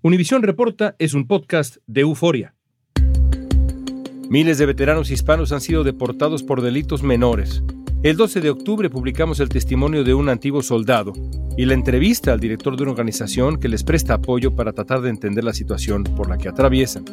Univisión Reporta es un podcast de euforia. Miles de veteranos hispanos han sido deportados por delitos menores. El 12 de octubre publicamos el testimonio de un antiguo soldado y la entrevista al director de una organización que les presta apoyo para tratar de entender la situación por la que atraviesan.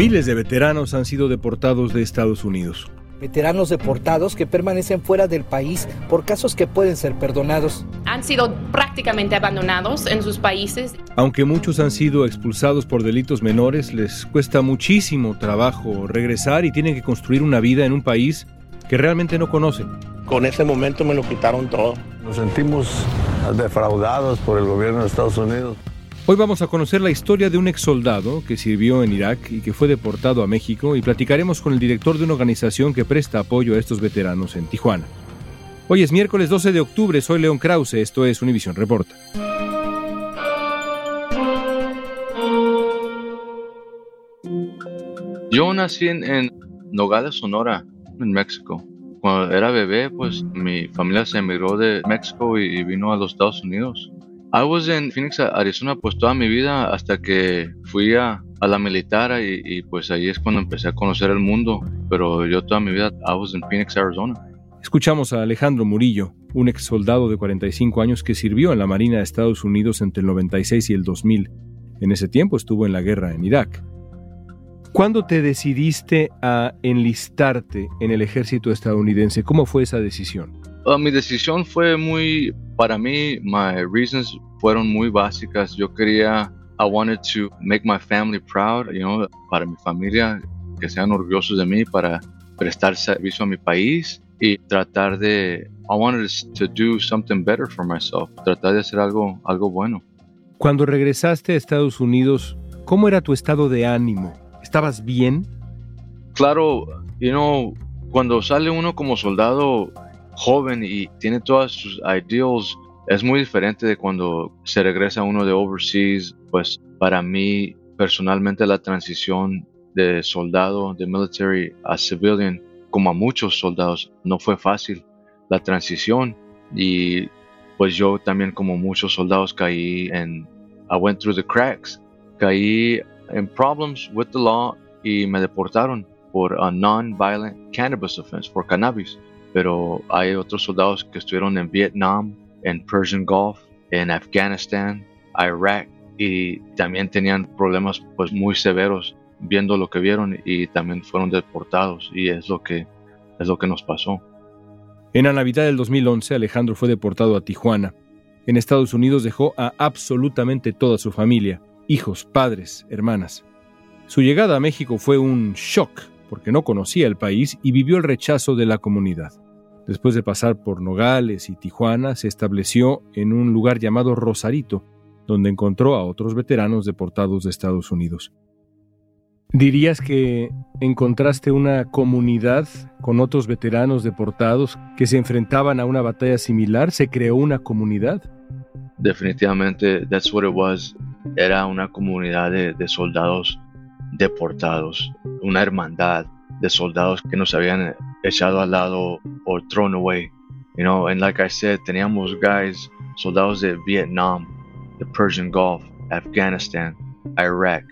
Miles de veteranos han sido deportados de Estados Unidos. Veteranos deportados que permanecen fuera del país por casos que pueden ser perdonados. Han sido prácticamente abandonados en sus países. Aunque muchos han sido expulsados por delitos menores, les cuesta muchísimo trabajo regresar y tienen que construir una vida en un país que realmente no conocen. Con ese momento me lo quitaron todo. Nos sentimos defraudados por el gobierno de Estados Unidos. Hoy vamos a conocer la historia de un ex soldado que sirvió en Irak y que fue deportado a México y platicaremos con el director de una organización que presta apoyo a estos veteranos en Tijuana. Hoy es miércoles 12 de octubre, soy León Krause, esto es Univision Reporta. Yo nací en, Nogales, Sonora, en México. Cuando era bebé, pues mi familia se emigró de México y vino a los Estados Unidos. I was in Phoenix, Arizona, pues toda mi vida hasta que fui a, a la militar y, y, pues ahí es cuando empecé a conocer el mundo. Pero yo toda mi vida, I was in Phoenix, Arizona. Escuchamos a Alejandro Murillo, un ex soldado de 45 años que sirvió en la Marina de Estados Unidos entre el 96 y el 2000. En ese tiempo estuvo en la guerra en Irak. ¿Cuándo te decidiste a enlistarte en el ejército estadounidense? ¿Cómo fue esa decisión? Uh, mi decisión fue muy, para mí, my reasons fueron muy básicas. Yo quería, I wanted to make my family proud, you know, para mi familia, que sean orgullosos de mí, para prestar servicio a mi país y tratar de, I wanted to do something better for myself, tratar de hacer algo, algo bueno. Cuando regresaste a Estados Unidos, ¿cómo era tu estado de ánimo? ¿Estabas bien? Claro, you know, cuando sale uno como soldado joven y tiene todas sus ideals, es muy diferente de cuando se regresa uno de overseas. Pues para mí, personalmente, la transición de soldado, de military a civilian, como a muchos soldados, no fue fácil la transición. Y pues yo también, como muchos soldados, caí en. I went through the cracks. Caí en problems with the law y me deportaron por a non-violent cannabis offense, por cannabis pero hay otros soldados que estuvieron en Vietnam, en Persian Gulf, en Afganistán, Irak y también tenían problemas pues muy severos viendo lo que vieron y también fueron deportados y es lo que es lo que nos pasó. En la Navidad del 2011 Alejandro fue deportado a Tijuana. En Estados Unidos dejó a absolutamente toda su familia, hijos, padres, hermanas. Su llegada a México fue un shock porque no conocía el país y vivió el rechazo de la comunidad. Después de pasar por Nogales y Tijuana, se estableció en un lugar llamado Rosarito, donde encontró a otros veteranos deportados de Estados Unidos. ¿Dirías que encontraste una comunidad con otros veteranos deportados que se enfrentaban a una batalla similar? ¿Se creó una comunidad? Definitivamente, that's what it was. Era una comunidad de, de soldados deportados, una hermandad de soldados que nos habían echado al lado o thrown away. You know, and like I said, teníamos guys, soldados de Vietnam, the Persian Gulf, Afghanistan, Iraq.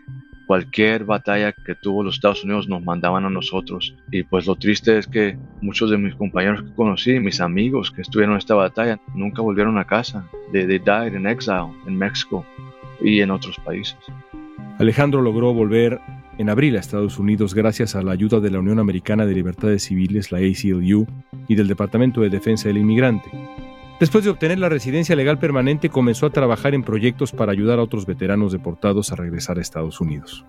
Cualquier batalla que tuvo los Estados Unidos nos mandaban a nosotros. Y pues lo triste es que muchos de mis compañeros que conocí, mis amigos que estuvieron en esta batalla, nunca volvieron a casa. They, they died in exile en México y en otros países. Alejandro logró volver en abril a Estados Unidos gracias a la ayuda de la Unión Americana de Libertades Civiles, la ACLU, y del Departamento de Defensa del Inmigrante. Después de obtener la residencia legal permanente, comenzó a trabajar en proyectos para ayudar a otros veteranos deportados a regresar a Estados Unidos.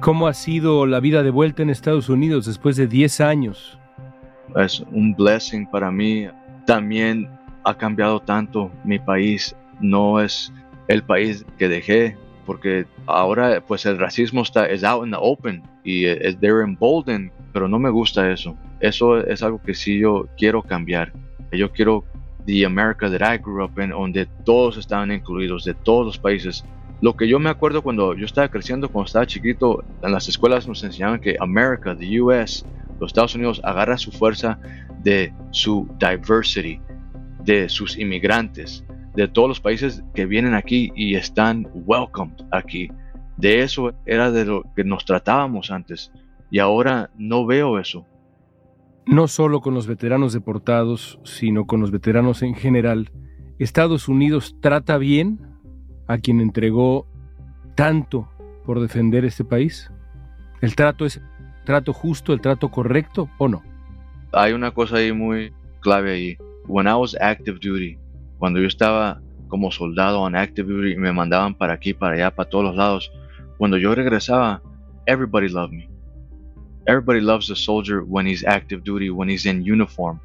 ¿Cómo ha sido la vida de vuelta en Estados Unidos después de 10 años? Es un blessing para mí. También ha cambiado tanto mi país. No es el país que dejé, porque ahora pues el racismo está es out in the open y es they're emboldened, pero no me gusta eso. Eso es algo que sí yo quiero cambiar. Yo quiero the America that I grew up in, donde todos estaban incluidos, de todos los países. Lo que yo me acuerdo cuando yo estaba creciendo, cuando estaba chiquito, en las escuelas nos enseñaban que America, the US, los Estados Unidos, agarra su fuerza de su diversity, de sus inmigrantes, de todos los países que vienen aquí y están welcomed aquí. De eso era de lo que nos tratábamos antes y ahora no veo eso. No solo con los veteranos deportados, sino con los veteranos en general, Estados Unidos trata bien a quien entregó tanto por defender este país. ¿El trato es trato justo, el trato correcto o no? Hay una cosa ahí muy clave ahí. When I was active duty, cuando yo estaba como soldado en active duty y me mandaban para aquí, para allá, para todos los lados, cuando yo regresaba, everybody loved me. Everybody loves a soldier when he's active duty, when he's in uniform,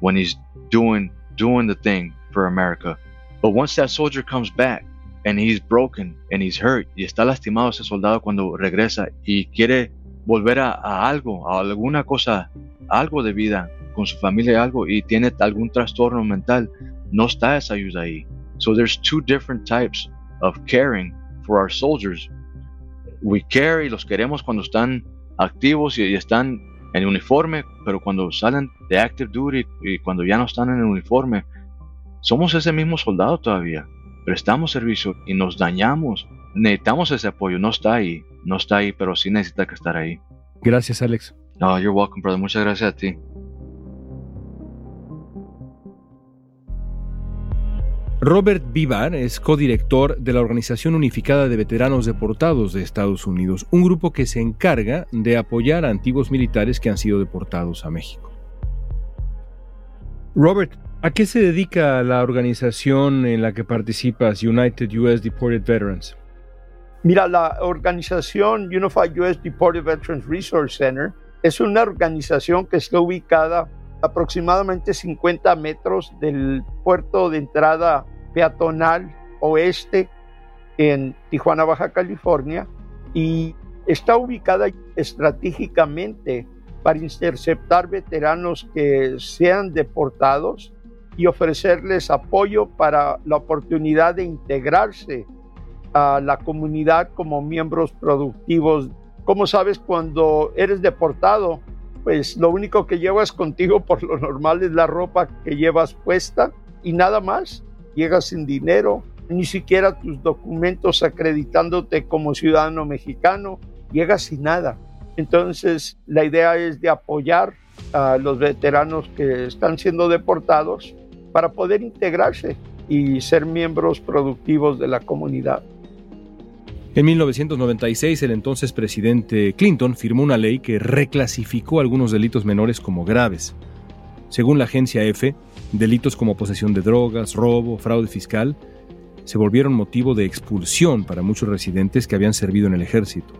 when he's doing doing the thing for America. But once that soldier comes back and he's broken and he's hurt y está lastimado ese soldado cuando regresa y quiere volver a, a algo, a alguna cosa, algo de vida con su familia, algo y tiene algún trastorno mental, no está esa ayuda ahí. So there's two different types of caring for our soldiers. We care y los queremos cuando están activos y, y están en uniforme, pero cuando salen de active duty y cuando ya no están en el uniforme, somos ese mismo soldado todavía. Prestamos servicio y nos dañamos. Necesitamos ese apoyo. No está ahí, no está ahí, pero sí necesita que estar ahí. Gracias, Alex. No, you're welcome, brother. Muchas gracias a ti. Robert Vivar es codirector de la Organización Unificada de Veteranos Deportados de Estados Unidos, un grupo que se encarga de apoyar a antiguos militares que han sido deportados a México. Robert, ¿a qué se dedica la organización en la que participas, United US Deported Veterans? Mira, la organización Unified US Deported Veterans Resource Center es una organización que está ubicada aproximadamente 50 metros del puerto de entrada peatonal oeste en Tijuana, Baja California, y está ubicada estratégicamente para interceptar veteranos que sean deportados y ofrecerles apoyo para la oportunidad de integrarse a la comunidad como miembros productivos. Como sabes, cuando eres deportado, pues lo único que llevas contigo por lo normal es la ropa que llevas puesta y nada más llegas sin dinero, ni siquiera tus documentos acreditándote como ciudadano mexicano, llegas sin nada. Entonces, la idea es de apoyar a los veteranos que están siendo deportados para poder integrarse y ser miembros productivos de la comunidad. En 1996, el entonces presidente Clinton firmó una ley que reclasificó algunos delitos menores como graves. Según la agencia EFE, delitos como posesión de drogas, robo, fraude fiscal, se volvieron motivo de expulsión para muchos residentes que habían servido en el ejército.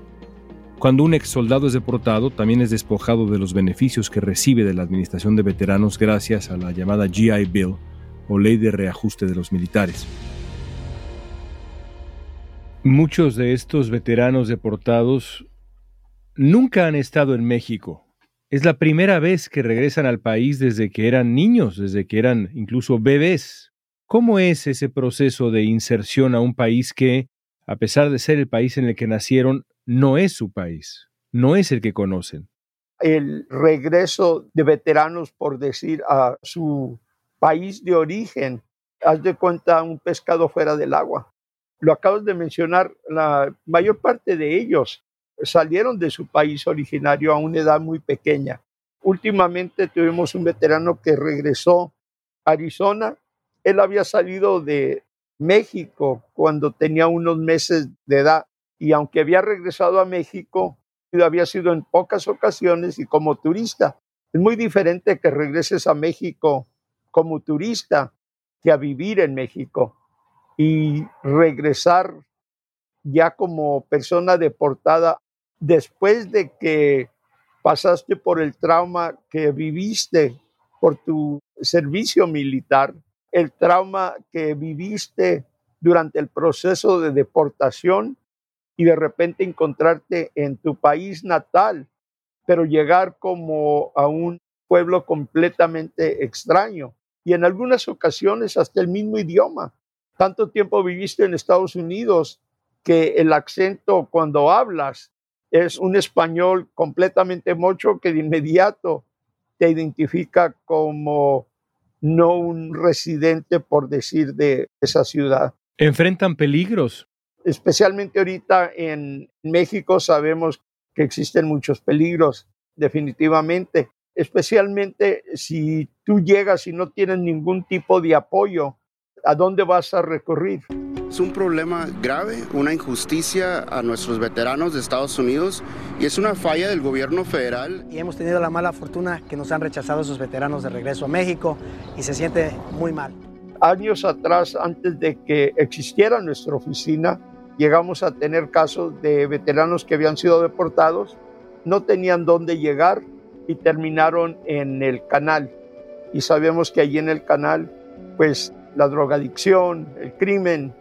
Cuando un ex soldado es deportado, también es despojado de los beneficios que recibe de la Administración de Veteranos gracias a la llamada GI Bill o Ley de Reajuste de los Militares. Muchos de estos veteranos deportados nunca han estado en México es la primera vez que regresan al país desde que eran niños, desde que eran incluso bebés. ¿Cómo es ese proceso de inserción a un país que, a pesar de ser el país en el que nacieron, no es su país, no es el que conocen. El regreso de veteranos, por decir, a su país de origen, haz de cuenta un pescado fuera del agua. Lo acabas de mencionar, la mayor parte de ellos salieron de su país originario a una edad muy pequeña. Últimamente tuvimos un veterano que regresó a Arizona. Él había salido de México cuando tenía unos meses de edad y aunque había regresado a México, había sido en pocas ocasiones y como turista. Es muy diferente que regreses a México como turista que a vivir en México y regresar ya como persona deportada después de que pasaste por el trauma que viviste por tu servicio militar, el trauma que viviste durante el proceso de deportación y de repente encontrarte en tu país natal, pero llegar como a un pueblo completamente extraño y en algunas ocasiones hasta el mismo idioma. Tanto tiempo viviste en Estados Unidos que el acento cuando hablas es un español completamente mocho que de inmediato te identifica como no un residente, por decir, de esa ciudad. ¿Enfrentan peligros? Especialmente ahorita en México sabemos que existen muchos peligros, definitivamente. Especialmente si tú llegas y no tienes ningún tipo de apoyo, ¿a dónde vas a recurrir? Es un problema grave, una injusticia a nuestros veteranos de Estados Unidos y es una falla del gobierno federal. Y hemos tenido la mala fortuna que nos han rechazado esos veteranos de regreso a México y se siente muy mal. Años atrás, antes de que existiera nuestra oficina, llegamos a tener casos de veteranos que habían sido deportados, no tenían dónde llegar y terminaron en el canal. Y sabemos que allí en el canal, pues la drogadicción, el crimen,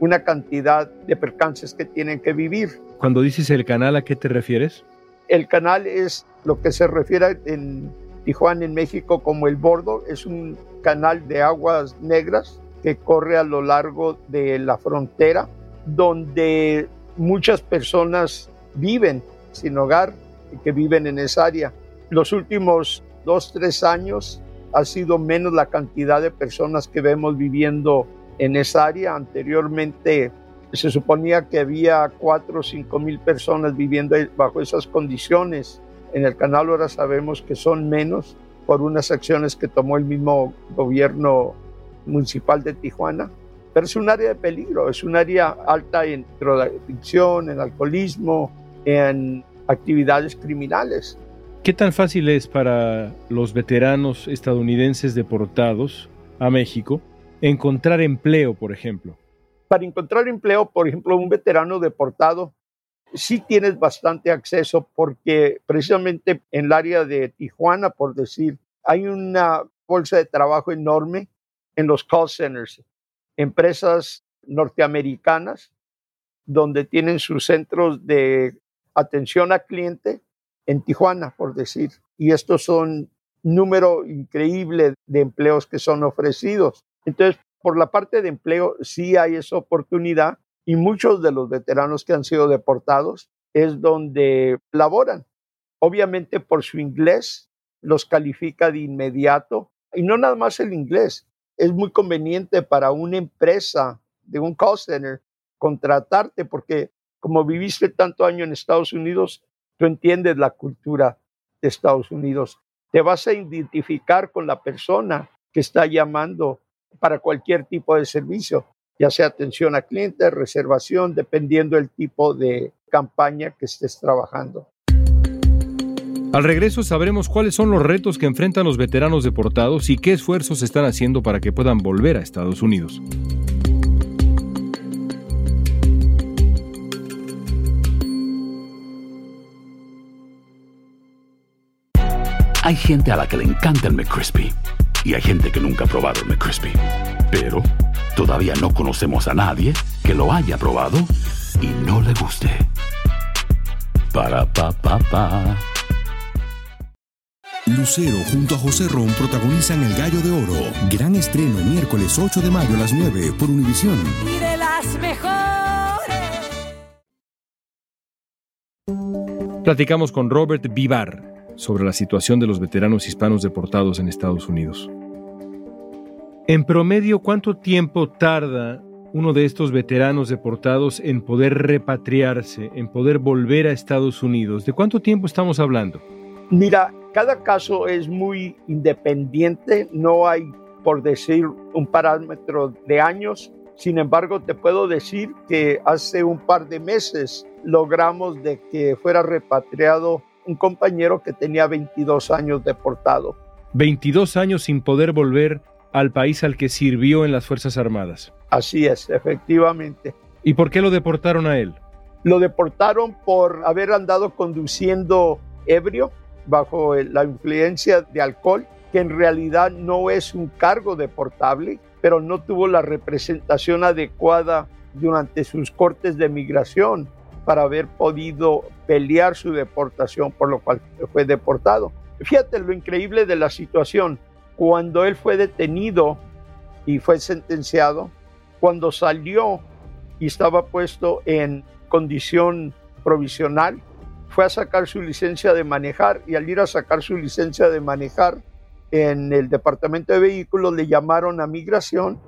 una cantidad de percances que tienen que vivir. Cuando dices el canal, ¿a qué te refieres? El canal es lo que se refiere en Tijuana, en México, como el bordo. Es un canal de aguas negras que corre a lo largo de la frontera, donde muchas personas viven sin hogar y que viven en esa área. Los últimos dos, tres años ha sido menos la cantidad de personas que vemos viviendo en esa área. Anteriormente se suponía que había cuatro o cinco mil personas viviendo bajo esas condiciones. En el canal ahora sabemos que son menos por unas acciones que tomó el mismo gobierno municipal de Tijuana. Pero es un área de peligro, es un área alta en drogadicción, en alcoholismo, en actividades criminales. ¿Qué tan fácil es para los veteranos estadounidenses deportados a México encontrar empleo, por ejemplo? Para encontrar empleo, por ejemplo, un veterano deportado, sí tienes bastante acceso porque precisamente en el área de Tijuana, por decir, hay una bolsa de trabajo enorme en los call centers, empresas norteamericanas donde tienen sus centros de atención a cliente en Tijuana, por decir. Y estos son número increíble de empleos que son ofrecidos. Entonces, por la parte de empleo sí hay esa oportunidad y muchos de los veteranos que han sido deportados es donde laboran. Obviamente por su inglés los califica de inmediato y no nada más el inglés. Es muy conveniente para una empresa de un call center contratarte porque como viviste tanto año en Estados Unidos, tú entiendes la cultura de Estados Unidos. Te vas a identificar con la persona que está llamando para cualquier tipo de servicio, ya sea atención a clientes, reservación, dependiendo del tipo de campaña que estés trabajando. Al regreso sabremos cuáles son los retos que enfrentan los veteranos deportados y qué esfuerzos están haciendo para que puedan volver a Estados Unidos. Hay gente a la que le encanta el McCrispy y hay gente que nunca ha probado el McCrispy. Pero todavía no conocemos a nadie que lo haya probado y no le guste. Para pa pa pa. Lucero junto a José Ron protagonizan El Gallo de Oro. Gran estreno miércoles 8 de mayo a las 9 por Univisión. Y de las mejores. Platicamos con Robert Vivar sobre la situación de los veteranos hispanos deportados en Estados Unidos. En promedio, ¿cuánto tiempo tarda uno de estos veteranos deportados en poder repatriarse, en poder volver a Estados Unidos? ¿De cuánto tiempo estamos hablando? Mira, cada caso es muy independiente, no hay, por decir, un parámetro de años. Sin embargo, te puedo decir que hace un par de meses logramos de que fuera repatriado un compañero que tenía 22 años deportado. 22 años sin poder volver al país al que sirvió en las Fuerzas Armadas. Así es, efectivamente. ¿Y por qué lo deportaron a él? Lo deportaron por haber andado conduciendo ebrio bajo la influencia de alcohol, que en realidad no es un cargo deportable, pero no tuvo la representación adecuada durante sus cortes de migración para haber podido pelear su deportación, por lo cual fue deportado. Fíjate lo increíble de la situación. Cuando él fue detenido y fue sentenciado, cuando salió y estaba puesto en condición provisional, fue a sacar su licencia de manejar y al ir a sacar su licencia de manejar en el departamento de vehículos le llamaron a migración,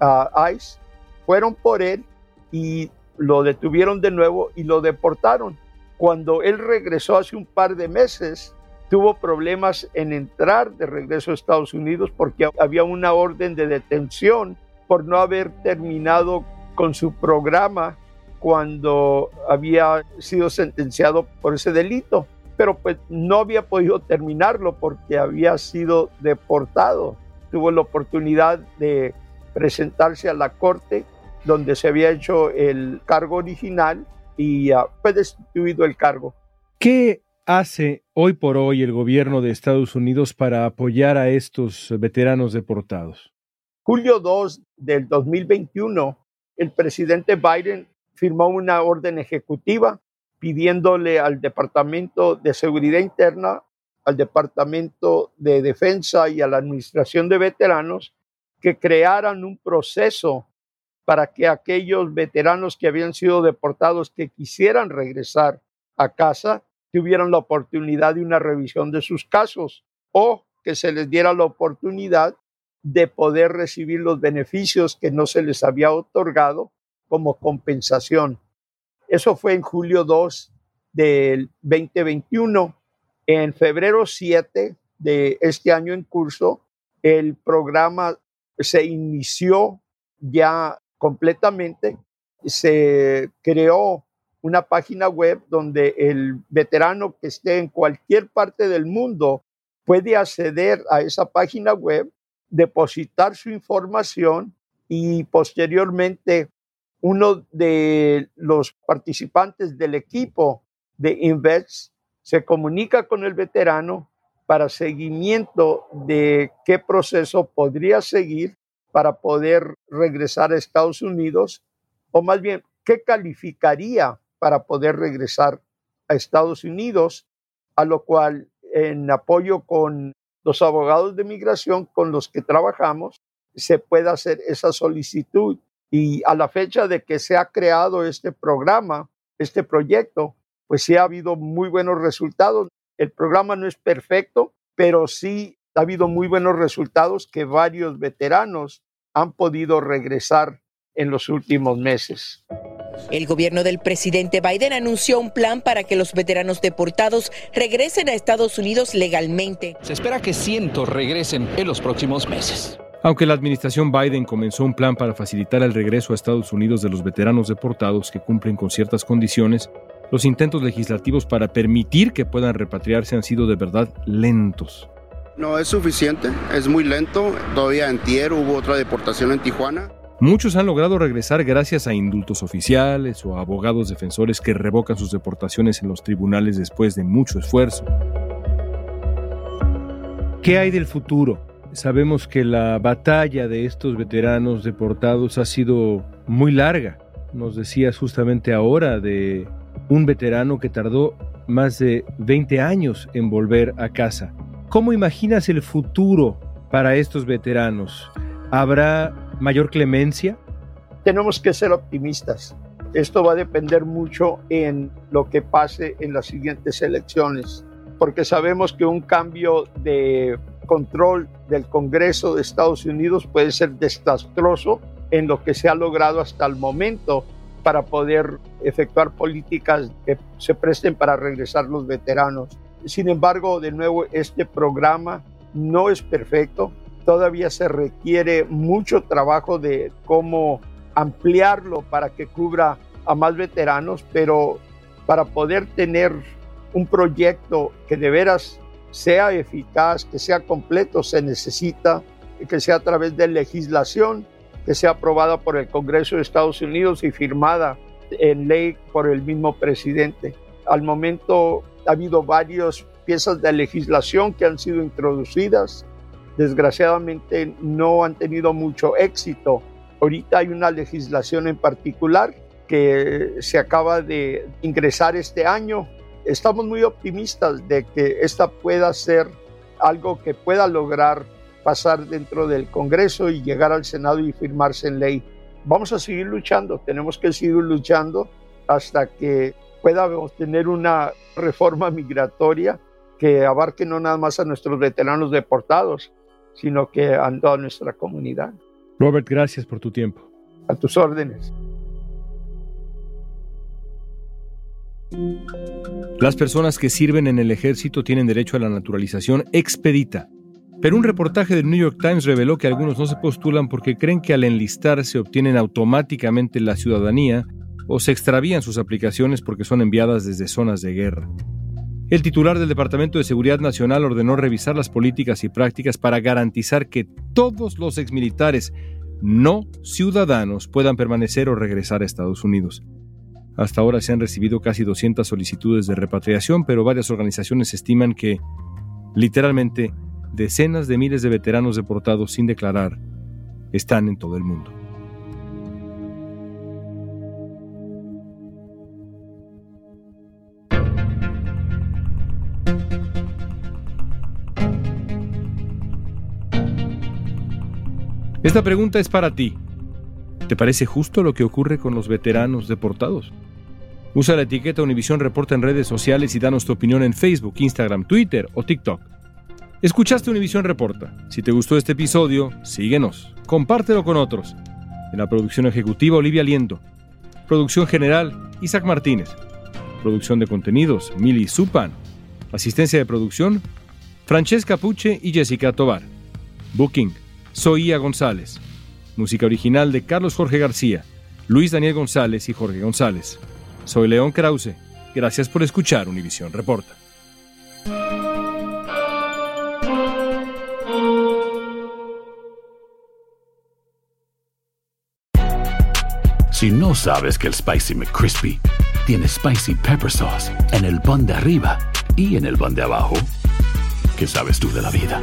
a ICE, fueron por él y lo detuvieron de nuevo y lo deportaron. Cuando él regresó hace un par de meses, tuvo problemas en entrar de regreso a Estados Unidos porque había una orden de detención por no haber terminado con su programa cuando había sido sentenciado por ese delito, pero pues no había podido terminarlo porque había sido deportado. Tuvo la oportunidad de presentarse a la corte donde se había hecho el cargo original y uh, fue destituido el cargo. ¿Qué hace hoy por hoy el gobierno de Estados Unidos para apoyar a estos veteranos deportados? Julio 2 del 2021, el presidente Biden firmó una orden ejecutiva pidiéndole al Departamento de Seguridad Interna, al Departamento de Defensa y a la Administración de Veteranos que crearan un proceso para que aquellos veteranos que habían sido deportados que quisieran regresar a casa tuvieran la oportunidad de una revisión de sus casos o que se les diera la oportunidad de poder recibir los beneficios que no se les había otorgado como compensación. Eso fue en julio 2 del 2021. En febrero 7 de este año en curso, el programa se inició ya completamente. Se creó una página web donde el veterano que esté en cualquier parte del mundo puede acceder a esa página web, depositar su información y posteriormente uno de los participantes del equipo de Invest se comunica con el veterano para seguimiento de qué proceso podría seguir para poder regresar a Estados Unidos, o más bien, qué calificaría para poder regresar a Estados Unidos, a lo cual en apoyo con los abogados de migración con los que trabajamos, se puede hacer esa solicitud. Y a la fecha de que se ha creado este programa, este proyecto, pues sí ha habido muy buenos resultados. El programa no es perfecto, pero sí ha habido muy buenos resultados que varios veteranos han podido regresar en los últimos meses. El gobierno del presidente Biden anunció un plan para que los veteranos deportados regresen a Estados Unidos legalmente. Se espera que cientos regresen en los próximos meses. Aunque la administración Biden comenzó un plan para facilitar el regreso a Estados Unidos de los veteranos deportados que cumplen con ciertas condiciones, los intentos legislativos para permitir que puedan repatriarse han sido de verdad lentos. No es suficiente, es muy lento. Todavía en Tier hubo otra deportación en Tijuana. Muchos han logrado regresar gracias a indultos oficiales o a abogados defensores que revocan sus deportaciones en los tribunales después de mucho esfuerzo. ¿Qué hay del futuro? Sabemos que la batalla de estos veteranos deportados ha sido muy larga. Nos decías justamente ahora de un veterano que tardó más de 20 años en volver a casa. ¿Cómo imaginas el futuro para estos veteranos? ¿Habrá mayor clemencia? Tenemos que ser optimistas. Esto va a depender mucho en lo que pase en las siguientes elecciones, porque sabemos que un cambio de control del Congreso de Estados Unidos puede ser desastroso en lo que se ha logrado hasta el momento para poder efectuar políticas que se presten para regresar los veteranos. Sin embargo, de nuevo, este programa no es perfecto. Todavía se requiere mucho trabajo de cómo ampliarlo para que cubra a más veteranos, pero para poder tener un proyecto que de veras sea eficaz, que sea completo, se necesita que sea a través de legislación que sea aprobada por el Congreso de Estados Unidos y firmada en ley por el mismo presidente. Al momento ha habido varias piezas de legislación que han sido introducidas. Desgraciadamente no han tenido mucho éxito. Ahorita hay una legislación en particular que se acaba de ingresar este año. Estamos muy optimistas de que esta pueda ser algo que pueda lograr pasar dentro del Congreso y llegar al Senado y firmarse en ley. Vamos a seguir luchando, tenemos que seguir luchando hasta que pueda tener una reforma migratoria que abarque no nada más a nuestros veteranos deportados, sino que a toda nuestra comunidad. Robert, gracias por tu tiempo. A tus órdenes. Las personas que sirven en el ejército tienen derecho a la naturalización expedita. Pero un reportaje del New York Times reveló que algunos no se postulan porque creen que al enlistar se obtienen automáticamente la ciudadanía o se extravían sus aplicaciones porque son enviadas desde zonas de guerra. El titular del Departamento de Seguridad Nacional ordenó revisar las políticas y prácticas para garantizar que todos los exmilitares no ciudadanos puedan permanecer o regresar a Estados Unidos. Hasta ahora se han recibido casi 200 solicitudes de repatriación, pero varias organizaciones estiman que, literalmente, decenas de miles de veteranos deportados sin declarar están en todo el mundo. Esta pregunta es para ti. ¿Te parece justo lo que ocurre con los veteranos deportados? Usa la etiqueta Univisión Reporta en redes sociales y danos tu opinión en Facebook, Instagram, Twitter o TikTok. Escuchaste Univisión Reporta. Si te gustó este episodio, síguenos, compártelo con otros. En la producción ejecutiva, Olivia Liendo. Producción general, Isaac Martínez. Producción de contenidos, Mili Supan. Asistencia de producción, Francesca Puche y Jessica Tobar. Booking, Soía González. Música original de Carlos Jorge García, Luis Daniel González y Jorge González. Soy León Krause. Gracias por escuchar Univisión Reporta. Si no sabes que el Spicy McCrispy tiene Spicy Pepper Sauce en el pan de arriba y en el pan de abajo, ¿qué sabes tú de la vida?